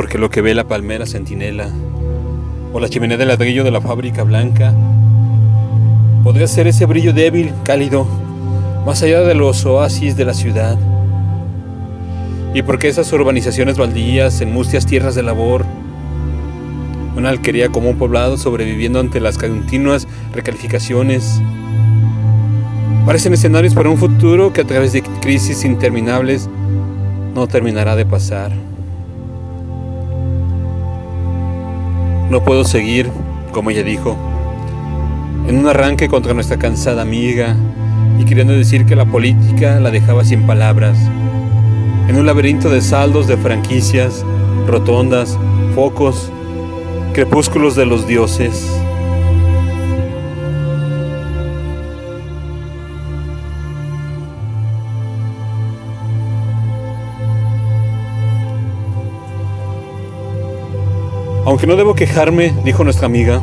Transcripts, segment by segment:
porque lo que ve la palmera centinela o la chimenea de ladrillo de la fábrica blanca podría ser ese brillo débil, cálido, más allá de los oasis de la ciudad. Y porque esas urbanizaciones baldías en mustias tierras de labor, una alquería como un poblado sobreviviendo ante las continuas recalificaciones, parecen escenarios para un futuro que a través de crisis interminables no terminará de pasar. No puedo seguir, como ella dijo, en un arranque contra nuestra cansada amiga y queriendo decir que la política la dejaba sin palabras, en un laberinto de saldos de franquicias, rotondas, focos, crepúsculos de los dioses. Aunque no debo quejarme, dijo nuestra amiga,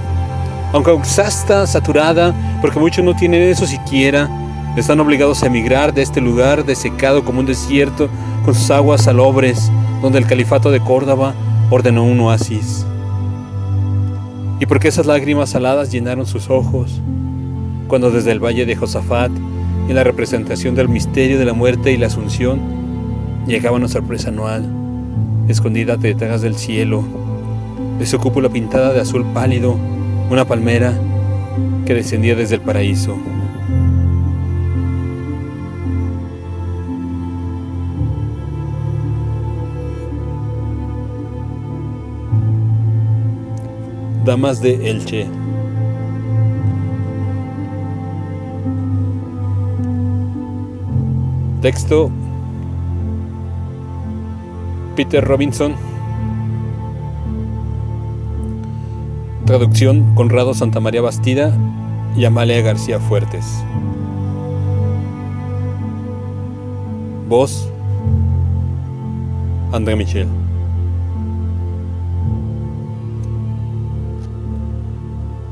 aunque está saturada, porque muchos no tienen eso siquiera, están obligados a emigrar de este lugar desecado como un desierto, con sus aguas salobres, donde el califato de Córdoba ordenó un oasis. Y porque esas lágrimas saladas llenaron sus ojos, cuando desde el valle de Josafat, en la representación del misterio de la muerte y la asunción, llegaba una sorpresa anual, escondida detrás del cielo, de su cúpula pintada de azul pálido, una palmera que descendía desde el paraíso. Damas de Elche. Texto Peter Robinson. Traducción Conrado Santamaría Bastida y Amalia García Fuertes. Voz André Michel.